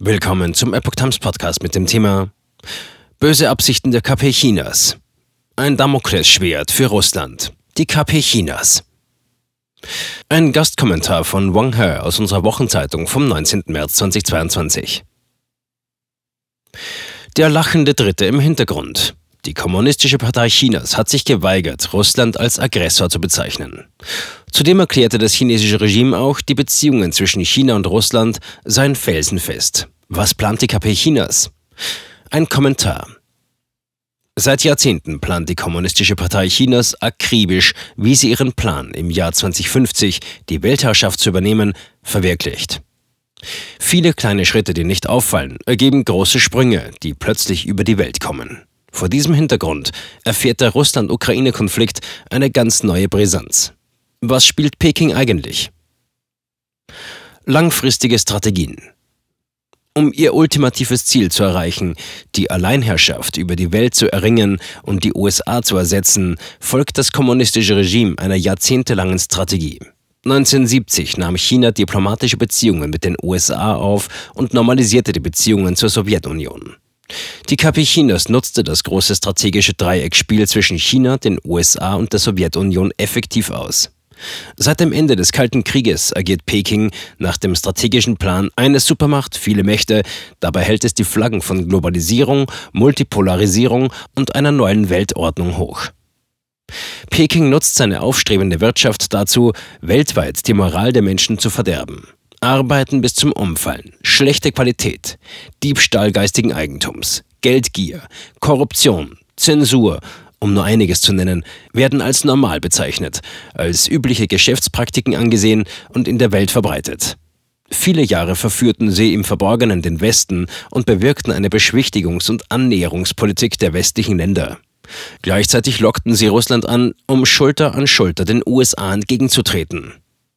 Willkommen zum Epoch Times Podcast mit dem Thema Böse Absichten der KP Chinas. Ein Damoklesschwert für Russland. Die KP Chinas. Ein Gastkommentar von Wang He aus unserer Wochenzeitung vom 19. März 2022. Der lachende Dritte im Hintergrund. Die Kommunistische Partei Chinas hat sich geweigert, Russland als Aggressor zu bezeichnen. Zudem erklärte das chinesische Regime auch, die Beziehungen zwischen China und Russland seien felsenfest. Was plant die KP Chinas? Ein Kommentar. Seit Jahrzehnten plant die Kommunistische Partei Chinas akribisch, wie sie ihren Plan, im Jahr 2050 die Weltherrschaft zu übernehmen, verwirklicht. Viele kleine Schritte, die nicht auffallen, ergeben große Sprünge, die plötzlich über die Welt kommen. Vor diesem Hintergrund erfährt der Russland-Ukraine-Konflikt eine ganz neue Brisanz. Was spielt Peking eigentlich? Langfristige Strategien. Um ihr ultimatives Ziel zu erreichen, die Alleinherrschaft über die Welt zu erringen und die USA zu ersetzen, folgt das kommunistische Regime einer jahrzehntelangen Strategie. 1970 nahm China diplomatische Beziehungen mit den USA auf und normalisierte die Beziehungen zur Sowjetunion. Die KP Chinas nutzte das große strategische Dreieckspiel zwischen China, den USA und der Sowjetunion effektiv aus. Seit dem Ende des Kalten Krieges agiert Peking nach dem strategischen Plan eine Supermacht, viele Mächte. Dabei hält es die Flaggen von Globalisierung, Multipolarisierung und einer neuen Weltordnung hoch. Peking nutzt seine aufstrebende Wirtschaft dazu, weltweit die Moral der Menschen zu verderben. Arbeiten bis zum Umfallen, schlechte Qualität, Diebstahl geistigen Eigentums, Geldgier, Korruption, Zensur um nur einiges zu nennen, werden als normal bezeichnet, als übliche Geschäftspraktiken angesehen und in der Welt verbreitet. Viele Jahre verführten sie im Verborgenen den Westen und bewirkten eine Beschwichtigungs- und Annäherungspolitik der westlichen Länder. Gleichzeitig lockten sie Russland an, um Schulter an Schulter den USA entgegenzutreten.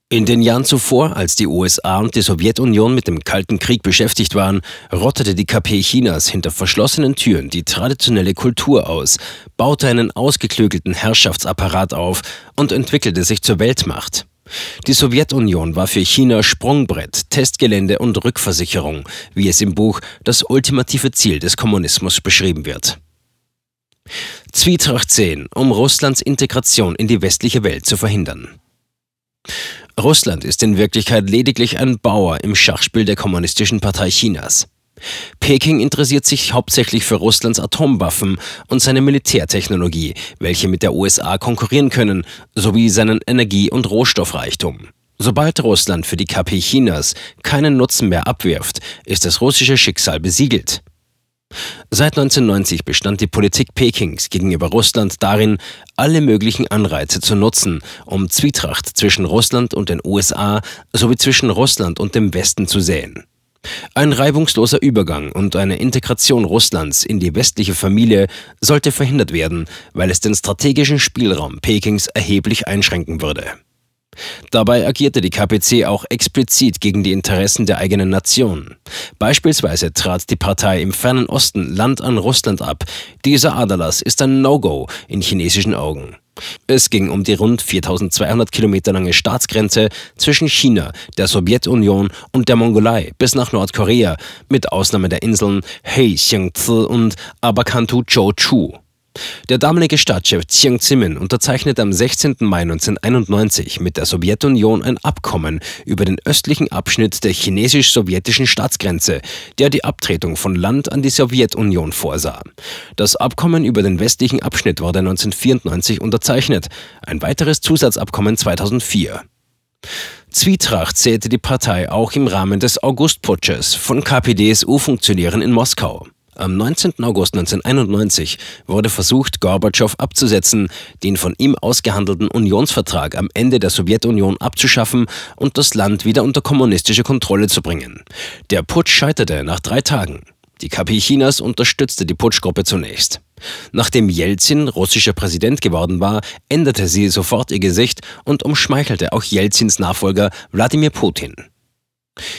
In den Jahren zuvor, als die USA und die Sowjetunion mit dem Kalten Krieg beschäftigt waren, rottete die KP Chinas hinter verschlossenen Türen die traditionelle Kultur aus, baute einen ausgeklügelten Herrschaftsapparat auf und entwickelte sich zur Weltmacht. Die Sowjetunion war für China Sprungbrett, Testgelände und Rückversicherung, wie es im Buch Das ultimative Ziel des Kommunismus beschrieben wird. Zwietracht 10, um Russlands Integration in die westliche Welt zu verhindern. Russland ist in Wirklichkeit lediglich ein Bauer im Schachspiel der Kommunistischen Partei Chinas. Peking interessiert sich hauptsächlich für Russlands Atomwaffen und seine Militärtechnologie, welche mit der USA konkurrieren können, sowie seinen Energie- und Rohstoffreichtum. Sobald Russland für die KP Chinas keinen Nutzen mehr abwirft, ist das russische Schicksal besiegelt. Seit 1990 bestand die Politik Pekings gegenüber Russland darin, alle möglichen Anreize zu nutzen, um Zwietracht zwischen Russland und den USA sowie zwischen Russland und dem Westen zu säen. Ein reibungsloser Übergang und eine Integration Russlands in die westliche Familie sollte verhindert werden, weil es den strategischen Spielraum Pekings erheblich einschränken würde. Dabei agierte die KPC auch explizit gegen die Interessen der eigenen Nation. Beispielsweise trat die Partei im fernen Osten Land an Russland ab. Dieser Aderlass ist ein No-Go in chinesischen Augen. Es ging um die rund 4200 Kilometer lange Staatsgrenze zwischen China, der Sowjetunion und der Mongolei bis nach Nordkorea, mit Ausnahme der Inseln Hei, Xiangzi und Abakantu Zhou der damalige Staatschef Jiang Zemin unterzeichnete am 16. Mai 1991 mit der Sowjetunion ein Abkommen über den östlichen Abschnitt der chinesisch-sowjetischen Staatsgrenze, der die Abtretung von Land an die Sowjetunion vorsah. Das Abkommen über den westlichen Abschnitt wurde 1994 unterzeichnet, ein weiteres Zusatzabkommen 2004. Zwietracht zählte die Partei auch im Rahmen des Augustputsches von KPDSU-Funktionären in Moskau. Am 19. August 1991 wurde versucht, Gorbatschow abzusetzen, den von ihm ausgehandelten Unionsvertrag am Ende der Sowjetunion abzuschaffen und das Land wieder unter kommunistische Kontrolle zu bringen. Der Putsch scheiterte nach drei Tagen. Die KP Chinas unterstützte die Putschgruppe zunächst. Nachdem Jelzin russischer Präsident geworden war, änderte sie sofort ihr Gesicht und umschmeichelte auch Jelzins Nachfolger Wladimir Putin.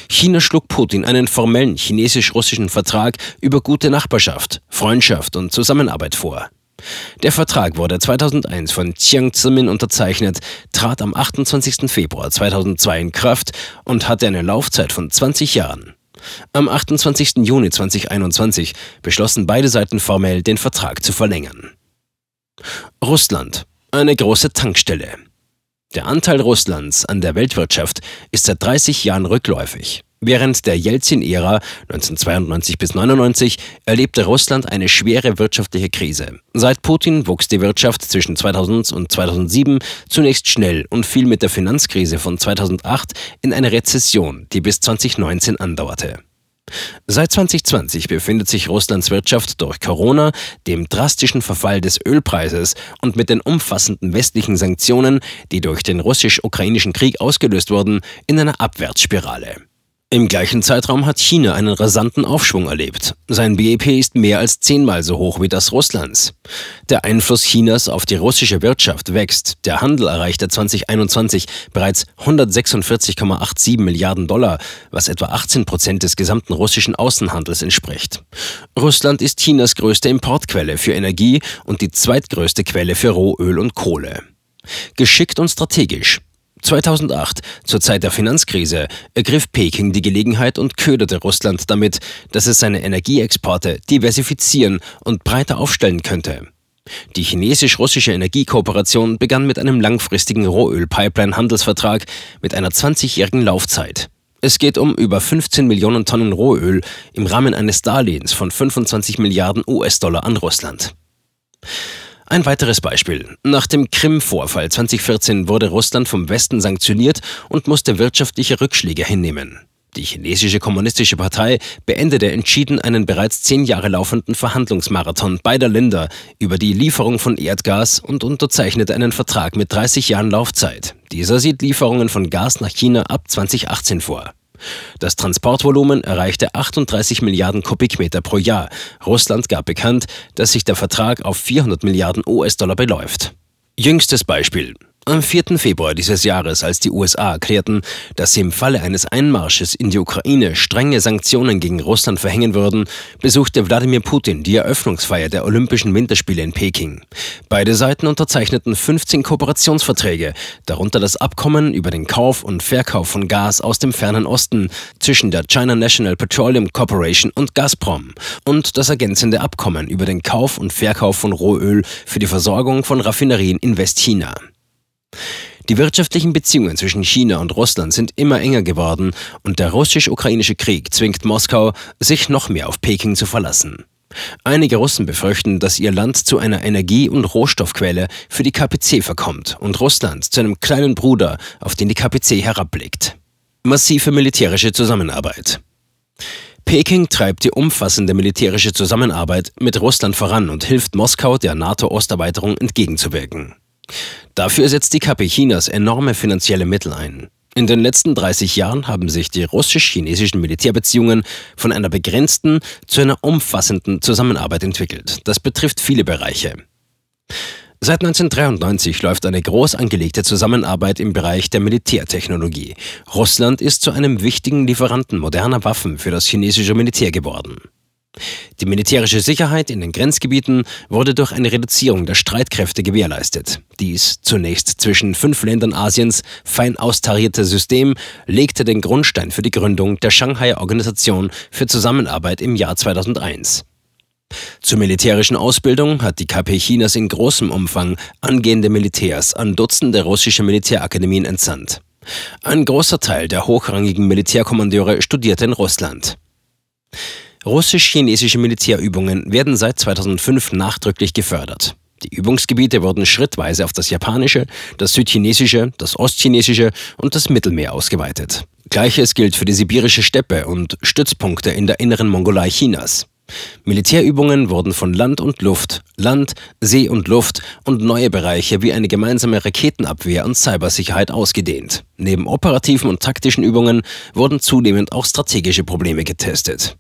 China schlug Putin einen formellen chinesisch-russischen Vertrag über gute Nachbarschaft, Freundschaft und Zusammenarbeit vor. Der Vertrag wurde 2001 von Jiang Zemin unterzeichnet, trat am 28. Februar 2002 in Kraft und hatte eine Laufzeit von 20 Jahren. Am 28. Juni 2021 beschlossen beide Seiten formell, den Vertrag zu verlängern. Russland. Eine große Tankstelle. Der Anteil Russlands an der Weltwirtschaft ist seit 30 Jahren rückläufig. Während der Jelzin-Ära 1992 bis 99 erlebte Russland eine schwere wirtschaftliche Krise. Seit Putin wuchs die Wirtschaft zwischen 2000 und 2007 zunächst schnell und fiel mit der Finanzkrise von 2008 in eine Rezession, die bis 2019 andauerte. Seit 2020 befindet sich Russlands Wirtschaft durch Corona, dem drastischen Verfall des Ölpreises und mit den umfassenden westlichen Sanktionen, die durch den russisch-ukrainischen Krieg ausgelöst wurden, in einer Abwärtsspirale. Im gleichen Zeitraum hat China einen rasanten Aufschwung erlebt. Sein BIP ist mehr als zehnmal so hoch wie das Russlands. Der Einfluss Chinas auf die russische Wirtschaft wächst. Der Handel erreichte 2021 bereits 146,87 Milliarden Dollar, was etwa 18 Prozent des gesamten russischen Außenhandels entspricht. Russland ist Chinas größte Importquelle für Energie und die zweitgrößte Quelle für Rohöl und Kohle. Geschickt und strategisch. 2008, zur Zeit der Finanzkrise, ergriff Peking die Gelegenheit und köderte Russland damit, dass es seine Energieexporte diversifizieren und breiter aufstellen könnte. Die chinesisch-russische Energiekooperation begann mit einem langfristigen Rohöl-Pipeline-Handelsvertrag mit einer 20-jährigen Laufzeit. Es geht um über 15 Millionen Tonnen Rohöl im Rahmen eines Darlehens von 25 Milliarden US-Dollar an Russland. Ein weiteres Beispiel. Nach dem Krim-Vorfall 2014 wurde Russland vom Westen sanktioniert und musste wirtschaftliche Rückschläge hinnehmen. Die chinesische kommunistische Partei beendete entschieden einen bereits zehn Jahre laufenden Verhandlungsmarathon beider Länder über die Lieferung von Erdgas und unterzeichnete einen Vertrag mit 30 Jahren Laufzeit. Dieser sieht Lieferungen von Gas nach China ab 2018 vor. Das Transportvolumen erreichte 38 Milliarden Kubikmeter pro Jahr. Russland gab bekannt, dass sich der Vertrag auf 400 Milliarden US-Dollar beläuft. Jüngstes Beispiel. Am 4. Februar dieses Jahres, als die USA erklärten, dass sie im Falle eines Einmarsches in die Ukraine strenge Sanktionen gegen Russland verhängen würden, besuchte Wladimir Putin die Eröffnungsfeier der Olympischen Winterspiele in Peking. Beide Seiten unterzeichneten 15 Kooperationsverträge, darunter das Abkommen über den Kauf und Verkauf von Gas aus dem fernen Osten zwischen der China National Petroleum Corporation und Gazprom und das ergänzende Abkommen über den Kauf und Verkauf von Rohöl für die Versorgung von Raffinerien in Westchina. Die wirtschaftlichen Beziehungen zwischen China und Russland sind immer enger geworden und der russisch-ukrainische Krieg zwingt Moskau, sich noch mehr auf Peking zu verlassen. Einige Russen befürchten, dass ihr Land zu einer Energie- und Rohstoffquelle für die KPC verkommt und Russland zu einem kleinen Bruder, auf den die KPC herabblickt. Massive militärische Zusammenarbeit. Peking treibt die umfassende militärische Zusammenarbeit mit Russland voran und hilft Moskau der NATO-Osterweiterung entgegenzuwirken. Dafür setzt die KP Chinas enorme finanzielle Mittel ein. In den letzten 30 Jahren haben sich die russisch-chinesischen Militärbeziehungen von einer begrenzten zu einer umfassenden Zusammenarbeit entwickelt. Das betrifft viele Bereiche. Seit 1993 läuft eine groß angelegte Zusammenarbeit im Bereich der Militärtechnologie. Russland ist zu einem wichtigen Lieferanten moderner Waffen für das chinesische Militär geworden. Die militärische Sicherheit in den Grenzgebieten wurde durch eine Reduzierung der Streitkräfte gewährleistet. Dies, zunächst zwischen fünf Ländern Asiens fein austarierte System, legte den Grundstein für die Gründung der Shanghai Organisation für Zusammenarbeit im Jahr 2001. Zur militärischen Ausbildung hat die KP Chinas in großem Umfang angehende Militärs an Dutzende russische Militärakademien entsandt. Ein großer Teil der hochrangigen Militärkommandeure studierte in Russland. Russisch-chinesische Militärübungen werden seit 2005 nachdrücklich gefördert. Die Übungsgebiete wurden schrittweise auf das Japanische, das Südchinesische, das Ostchinesische und das Mittelmeer ausgeweitet. Gleiches gilt für die sibirische Steppe und Stützpunkte in der inneren Mongolei Chinas. Militärübungen wurden von Land und Luft, Land, See und Luft und neue Bereiche wie eine gemeinsame Raketenabwehr und Cybersicherheit ausgedehnt. Neben operativen und taktischen Übungen wurden zunehmend auch strategische Probleme getestet.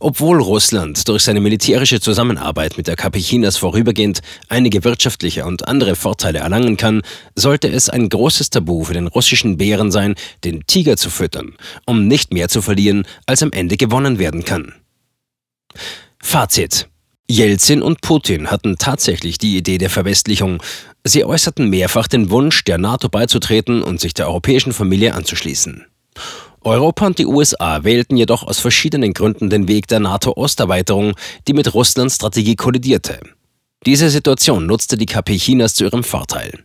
Obwohl Russland durch seine militärische Zusammenarbeit mit der KP Chinas vorübergehend einige wirtschaftliche und andere Vorteile erlangen kann, sollte es ein großes Tabu für den russischen Bären sein, den Tiger zu füttern, um nicht mehr zu verlieren, als am Ende gewonnen werden kann. Fazit. Jelzin und Putin hatten tatsächlich die Idee der Verwestlichung. Sie äußerten mehrfach den Wunsch, der NATO beizutreten und sich der europäischen Familie anzuschließen. Europa und die USA wählten jedoch aus verschiedenen Gründen den Weg der NATO-Osterweiterung, die mit Russlands Strategie kollidierte. Diese Situation nutzte die KP Chinas zu ihrem Vorteil.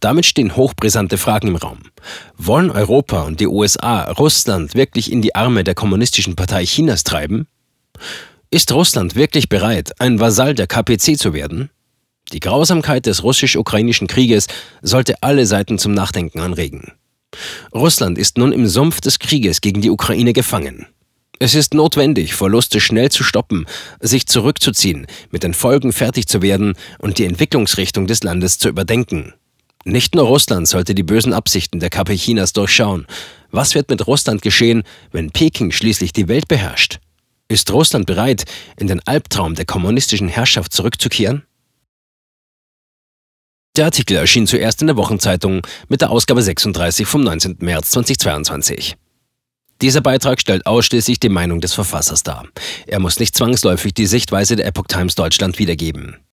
Damit stehen hochbrisante Fragen im Raum. Wollen Europa und die USA Russland wirklich in die Arme der Kommunistischen Partei Chinas treiben? Ist Russland wirklich bereit, ein Vasall der KPC zu werden? Die Grausamkeit des russisch-ukrainischen Krieges sollte alle Seiten zum Nachdenken anregen. Russland ist nun im Sumpf des Krieges gegen die Ukraine gefangen. Es ist notwendig, Verluste schnell zu stoppen, sich zurückzuziehen, mit den Folgen fertig zu werden und die Entwicklungsrichtung des Landes zu überdenken. Nicht nur Russland sollte die bösen Absichten der KP Chinas durchschauen. Was wird mit Russland geschehen, wenn Peking schließlich die Welt beherrscht? Ist Russland bereit, in den Albtraum der kommunistischen Herrschaft zurückzukehren? Der Artikel erschien zuerst in der Wochenzeitung mit der Ausgabe 36 vom 19. März 2022. Dieser Beitrag stellt ausschließlich die Meinung des Verfassers dar. Er muss nicht zwangsläufig die Sichtweise der Epoch Times Deutschland wiedergeben.